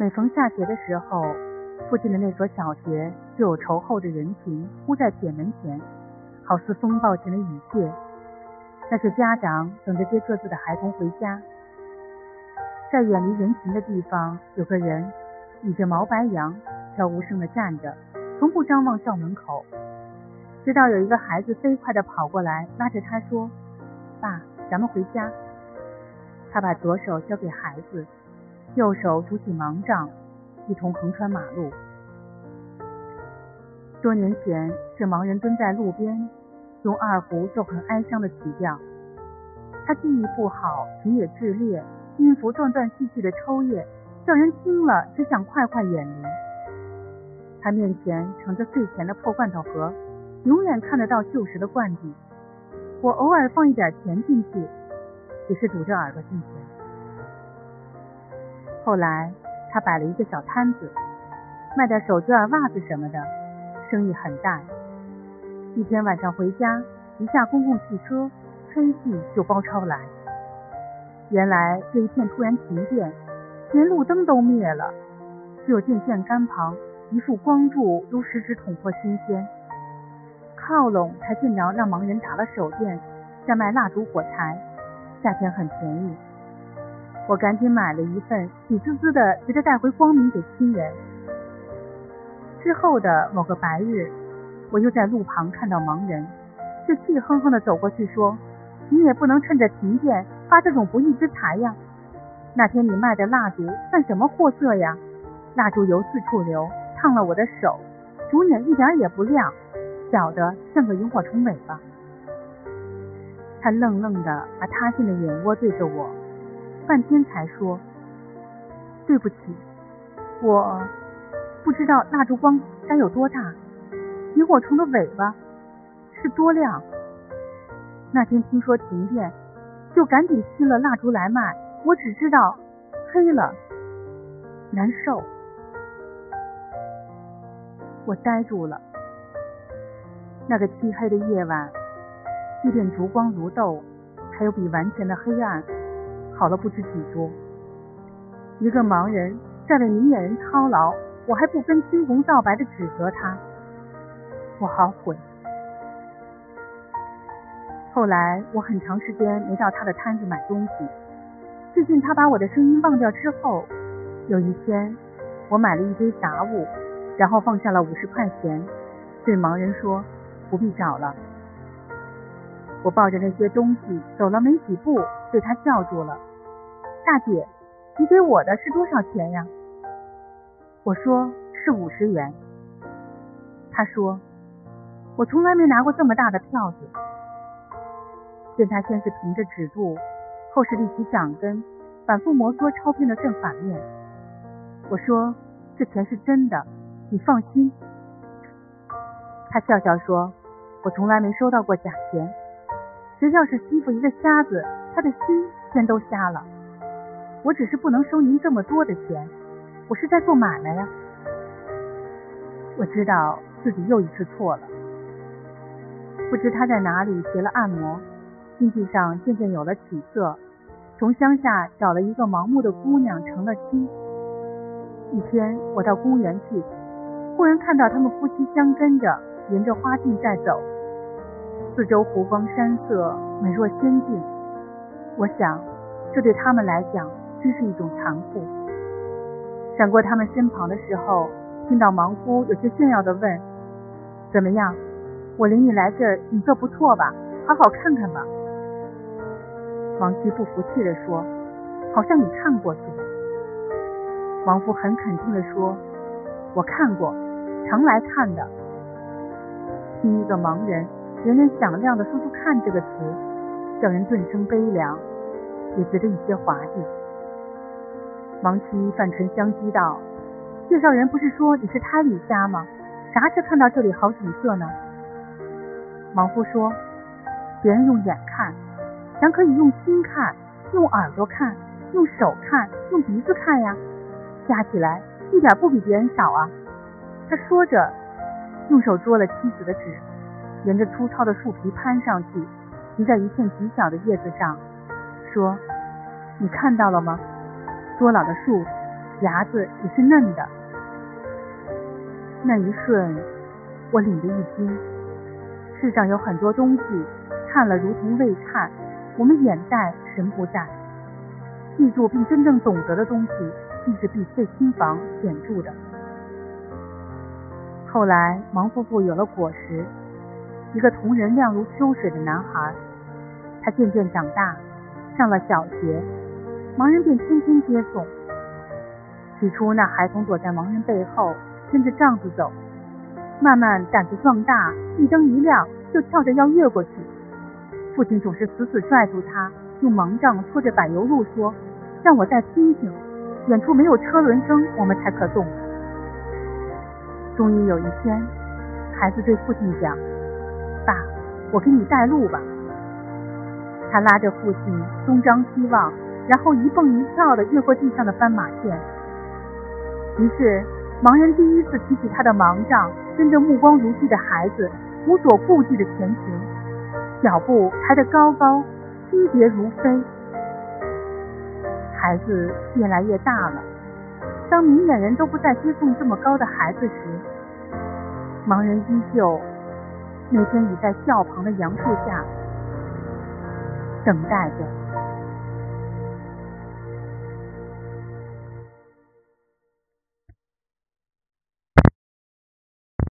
每逢下学的时候，附近的那所小学就有稠厚的人群铺在铁门前，好似风暴前的雨屑。那是家长等着接各自的孩童回家。在远离人群的地方，有个人倚着毛白杨，悄无声的站着，从不张望校门口。直到有一个孩子飞快的跑过来，拉着他说：“爸，咱们回家。”他把左手交给孩子。右手拄起盲杖，一同横穿马路。多年前，这盲人蹲在路边，用二胡奏很哀伤的曲调。他记忆不好，琴也炽烈，音符断断续续的抽噎，叫人听了只想快快远离。他面前盛着碎钱的破罐头盒，永远看得到旧时的罐底。我偶尔放一点钱进去，只是堵着耳朵进钱。后来，他摆了一个小摊子，卖点手绢、袜子什么的，生意很大。一天晚上回家，一下公共汽车，吹气就包抄来。原来这一片突然停电，连路灯都灭了，只有电线杆旁一束光柱，如十指捅破心间。靠拢才见着让盲人打了手电，在卖蜡烛火柴，价钱很便宜。我赶紧买了一份，喜滋滋的急着带回光明给亲人。之后的某个白日，我又在路旁看到盲人，就气哼哼的走过去说：“你也不能趁着停电发这种不义之财呀！那天你卖的蜡烛算什么货色呀？蜡烛油四处流，烫了我的手，烛眼一点也不亮，小的像个萤火虫尾巴。”他愣愣的把塌陷的眼窝对着我。半天才说：“对不起，我不知道蜡烛光该有多大，萤火虫的尾巴是多亮。那天听说停电，就赶紧熄了蜡烛来卖。我只知道黑了，难受。”我呆住了。那个漆黑的夜晚，一点烛光如豆，还有比完全的黑暗。好了不知几多。一个盲人在为明眼人操劳，我还不分青红皂白的指责他，我好悔。后来我很长时间没到他的摊子买东西。最近他把我的声音忘掉之后，有一天我买了一堆杂物，然后放下了五十块钱，对盲人说：“不必找了。”我抱着那些东西走了没几步，被他叫住了。大姐，你给我的是多少钱呀？我说是五十元。他说我从来没拿过这么大的票子。见他先是凭着指肚，后是立起掌根，反复摩挲钞片的正反面。我说这钱是真的，你放心。他笑笑说，我从来没收到过假钱。谁要是欺负一个瞎子，他的心先都瞎了。我只是不能收您这么多的钱，我是在做买卖呀。我知道自己又一次错了。不知他在哪里学了按摩，经济上渐渐有了起色，从乡下找了一个盲目的姑娘成了亲。一天我到公园去，忽然看到他们夫妻相跟着沿着花径在走，四周湖光山色，美若仙境。我想，这对他们来讲。真是一种残酷。闪过他们身旁的时候，听到盲夫有些炫耀的问：“怎么样？我领你来这儿，你这不错吧？好好看看吧。”王妻不服气地说：“好像你看过似的。”王夫很肯定地说：“我看过，常来看的。”听一个盲人连连响亮地说出“看”这个词，叫人顿生悲凉，也觉得一些滑稽。王妻泛唇相讥道：“介绍人不是说你是胎里瞎吗？啥时看到这里好景色呢？”王夫说：“别人用眼看，咱可以用心看，用耳朵看。用手看，用鼻子看呀，加起来一点不比别人少啊。他说着，用手捉了妻子的纸，沿着粗糙的树皮攀上去，停在一片极小的叶子上，说：“你看到了吗？多老的树，芽子也是嫩的。”那一瞬，我领着一惊。世上有很多东西，看了如同未看，我们眼在神不在。记住并真正懂得的东西，竟是比碎心房显著的。后来，盲夫妇有了果实，一个同人亮如秋水的男孩。他渐渐长大，上了小学，盲人便天天接送。起初，那孩童躲在盲人背后，跟着丈夫走，慢慢胆子壮大，一灯一亮就跳着要越过去。父亲总是死死拽住他，用盲杖拖着柏油路说：“让我再听听，远处没有车轮声，我们才可动。”终于有一天，孩子对父亲讲：“爸，我给你带路吧。”他拉着父亲东张西望，然后一蹦一跳的越过地上的斑马线。于是，盲人第一次提起他的盲杖，跟着目光如炬的孩子，无所顾忌的前行，脚步抬得高高，轻捷如飞。孩子越来越大了。当明眼人都不再接送这么高的孩子时，盲人依旧每天倚在校旁的杨树下，等待着。